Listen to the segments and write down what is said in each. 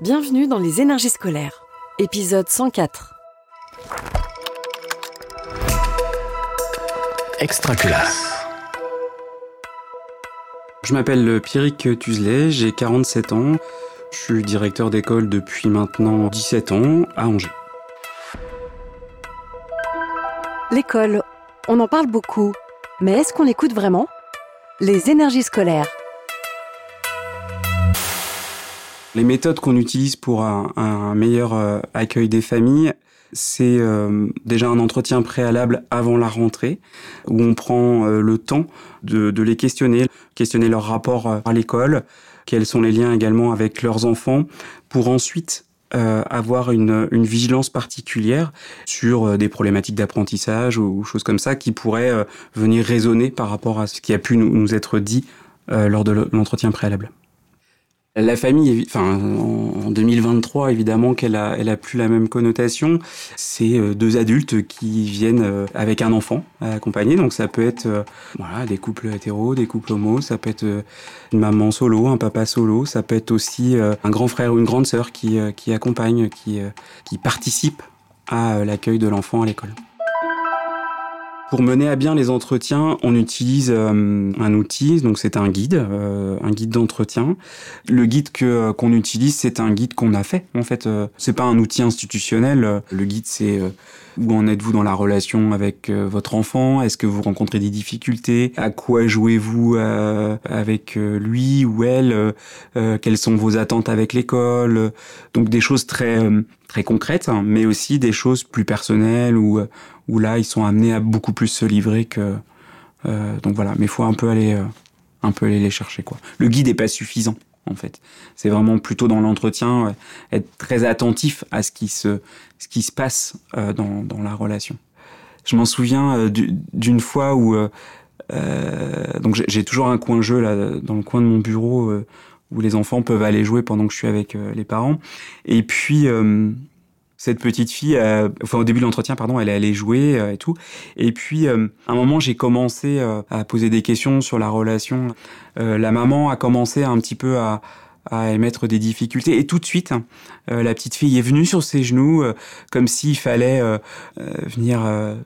Bienvenue dans les énergies scolaires, épisode 104. Extra classe. Je m'appelle Pierrick Tuzelet, j'ai 47 ans. Je suis directeur d'école depuis maintenant 17 ans à Angers. L'école, on en parle beaucoup, mais est-ce qu'on l'écoute vraiment? Les énergies scolaires. Les méthodes qu'on utilise pour un, meilleur euh, accueil des familles, c'est euh, déjà un entretien préalable avant la rentrée, où on prend euh, le temps de, les questionner, questionner leur rapport à l'école, quels sont les liens également avec leurs enfants, pour ensuite avoir une, vigilance particulière sur des problématiques d'apprentissage ou, choses comme ça qui pourraient venir résonner par rapport à ce qui a pu nous, être dit lors de l'entretien préalable. La famille, enfin, en 2023, évidemment qu'elle a, elle a plus la même connotation. C'est deux adultes qui viennent avec un enfant à accompagner. Donc ça peut être voilà, des couples hétéros, des couples homos, ça peut être une maman solo, un papa solo, ça peut être aussi un grand frère ou une grande sœur qui, qui accompagne, qui, qui participe à l'accueil de l'enfant à l'école. Pour mener à bien les entretiens, on utilise euh, un outil, donc c'est un guide, euh, un guide d'entretien. Le guide que qu'on utilise, c'est un guide qu'on a fait. En fait, euh, c'est pas un outil institutionnel. Le guide, c'est où en êtes-vous dans la relation avec votre enfant? Est-ce que vous rencontrez des difficultés? À quoi jouez-vous avec lui ou elle? Quelles sont vos attentes avec l'école? Donc des choses très très concrètes, hein, mais aussi des choses plus personnelles ou où là ils sont amenés à beaucoup plus se livrer que euh, donc voilà. Mais il faut un peu aller euh, un peu aller les chercher quoi. Le guide est pas suffisant en fait. C'est vraiment plutôt dans l'entretien euh, être très attentif à ce qui se ce qui se passe euh, dans, dans la relation. Je m'en souviens euh, d'une fois où euh, donc j'ai toujours un coin jeu là dans le coin de mon bureau où les enfants peuvent aller jouer pendant que je suis avec les parents et puis cette petite fille, euh, enfin au début de l'entretien, pardon, elle allait jouer euh, et tout. Et puis, euh, à un moment, j'ai commencé euh, à poser des questions sur la relation. Euh, la maman a commencé un petit peu à, à émettre des difficultés. Et tout de suite, euh, la petite fille est venue sur ses genoux, euh, comme s'il fallait euh, venir.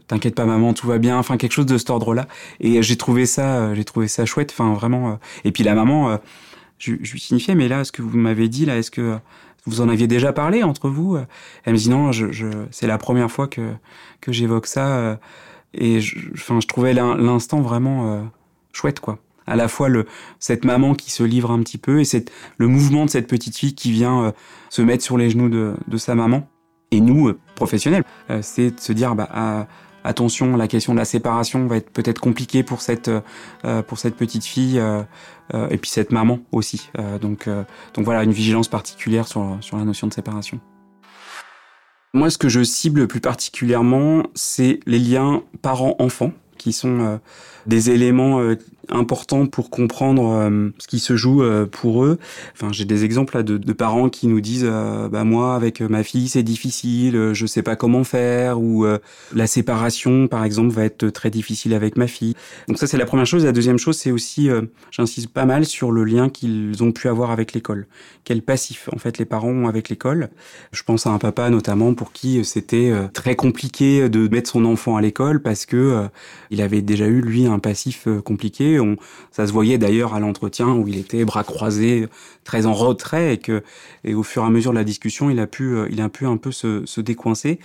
T'inquiète pas, maman, tout va bien. Enfin, quelque chose de cet ordre-là. Et j'ai trouvé ça, j'ai trouvé ça chouette. Enfin, vraiment. Et puis la maman, je, lui signifiais, mais là, ce que vous m'avez dit là, est-ce que vous en aviez déjà parlé entre vous? Elle me dit non, c'est la première fois que, que j'évoque ça. Et je, enfin, je trouvais l'instant vraiment euh, chouette, quoi. À la fois le, cette maman qui se livre un petit peu et cette, le mouvement de cette petite fille qui vient euh, se mettre sur les genoux de, de sa maman. Et nous, euh, professionnels, euh, c'est de se dire, bah, à, attention, la question de la séparation va être peut-être compliquée pour cette euh, pour cette petite fille euh, euh, et puis cette maman aussi. donc donc voilà une vigilance particulière sur sur la notion de séparation. Moi, ce que je cible plus particulièrement, c'est les liens parents-enfants qui sont des éléments important pour comprendre euh, ce qui se joue euh, pour eux. Enfin, j'ai des exemples là, de, parents qui nous disent euh, bah moi avec ma fille c'est difficile, je sais pas comment faire ou euh, la séparation par exemple va être très difficile avec ma fille. Donc ça c'est la première chose. La deuxième chose c'est aussi euh, j'insiste pas mal sur le lien qu'ils ont pu avoir avec l'école. Quel passif en fait les parents ont avec l'école. Je pense à un papa notamment pour qui c'était euh, très compliqué de mettre son enfant à l'école parce que euh, il avait déjà eu lui un passif euh, compliqué ça se voyait d'ailleurs à l'entretien où il était bras croisés, très en retrait, et que et au fur et à mesure de la discussion, il a pu, il a pu un peu se, décoincer.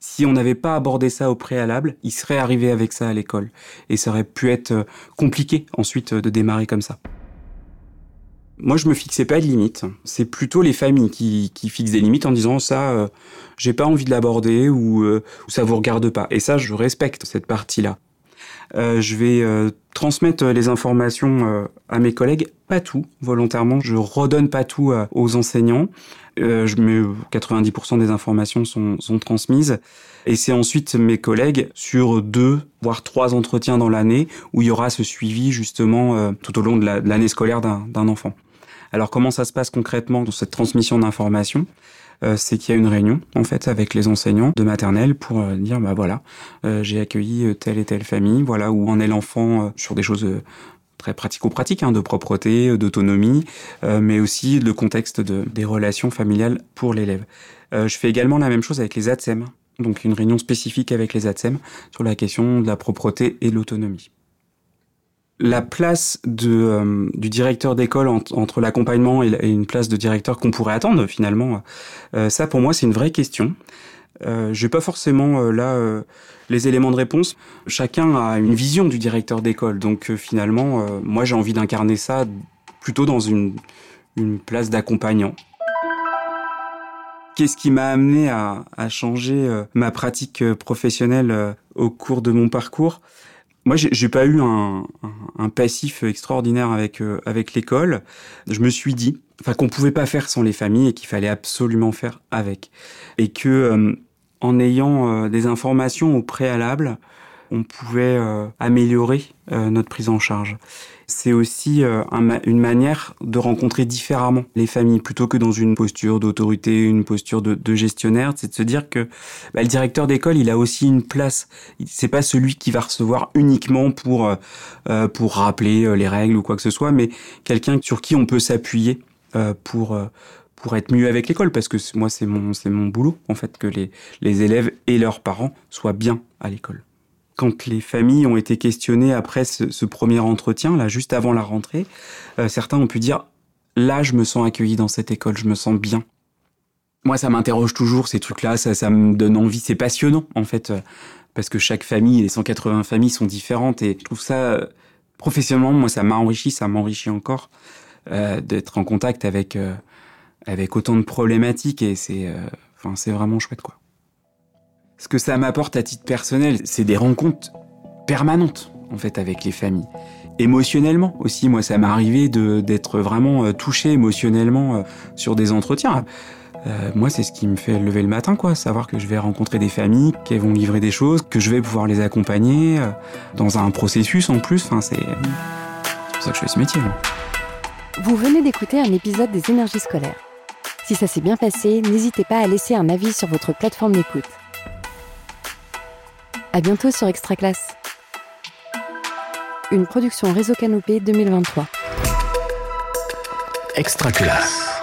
Si on n'avait pas abordé ça au préalable, il serait arrivé avec ça à l'école, et ça aurait pu être compliqué ensuite de démarrer comme ça. Moi, je me fixais pas de limites. C'est plutôt les familles qui, qui, fixent des limites en disant ça, euh, j'ai pas envie de l'aborder ou, euh, ça vous regarde pas. Et ça, je respecte cette partie-là. Euh, je vais euh, transmettre les informations euh, à mes collègues, pas tout, volontairement. Je redonne pas tout euh, aux enseignants. Euh, je mets 90% des informations sont, sont transmises. Et c'est ensuite mes collègues sur deux, voire trois entretiens dans l'année où il y aura ce suivi justement euh, tout au long de l'année la, scolaire d'un enfant. Alors comment ça se passe concrètement dans cette transmission d'informations? Euh, c'est qu'il y a une réunion en fait avec les enseignants de maternelle pour euh, dire bah voilà euh, j'ai accueilli telle et telle famille voilà où en est l'enfant euh, sur des choses très pratico-pratique, hein, de propreté, d'autonomie, mais aussi le contexte de, des relations familiales pour l'élève. je fais également la même chose avec les ATSEM, donc une réunion spécifique avec les ATSEM sur la question de la propreté et l'autonomie la place de, euh, du directeur d'école entre l'accompagnement et, une place de directeur qu'on pourrait attendre finalement, euh, ça pour moi c'est une vraie question. Euh, j'ai pas forcément euh, là les éléments de réponse. Chacun a une vision du directeur d'école, donc finalement moi j'ai envie d'incarner ça plutôt dans une, une place d'accompagnant. Qu'est-ce qui m'a amené à, à changer ma pratique professionnelle au cours de mon parcours? Moi, j'ai pas eu un, un, passif extraordinaire avec euh, avec l'école. Je me suis dit, qu'on pouvait pas faire sans les familles et qu'il fallait absolument faire avec, et que euh, en ayant euh, des informations au préalable, on pouvait améliorer notre prise en charge c'est aussi euh, une manière de rencontrer différemment les familles plutôt que dans une posture d'autorité, une posture de, gestionnaire. C'est de se dire que bah, le directeur d'école, il a aussi une place. C'est pas celui qui va recevoir uniquement pour euh, euh, pour rappeler les règles ou quoi que ce soit, mais quelqu'un sur qui on peut s'appuyer pour pour être mieux avec l'école parce que moi c'est mon c'est mon boulot en fait que les les élèves et leurs parents soient bien à l'école quand les familles ont été questionnées après ce, premier entretien, là, juste avant la rentrée, euh, certains ont pu dire là, je me sens accueilli dans cette école, je me sens bien. Moi, ça m'interroge toujours ces trucs-là, ça, ça me donne envie, c'est passionnant en fait, euh, parce que chaque famille, les 180 familles sont différentes et je trouve ça euh, professionnellement, moi, ça m'a enrichi, ça m'enrichit encore d'être en contact avec avec autant de problématiques et c'est, enfin, c'est vraiment chouette quoi. Ce que ça m'apporte à titre personnel, c'est des rencontres permanentes en fait avec les familles. Émotionnellement aussi, moi ça m'est arrivé d'être vraiment euh, touché émotionnellement euh, sur des entretiens. Euh, moi, c'est ce qui me fait lever le matin, quoi. Savoir que je vais rencontrer des familles, qu'elles vont livrer des choses, que je vais pouvoir les accompagner dans un processus en plus. Enfin, c'est pour ça que je fais ce métier. Vous venez d'écouter un épisode des énergies scolaires. Si ça s'est bien passé, n'hésitez pas à laisser un avis sur votre plateforme d'écoute. À bientôt sur Extra Classe. Une production Réseau Canopé 2023. Extra Classe.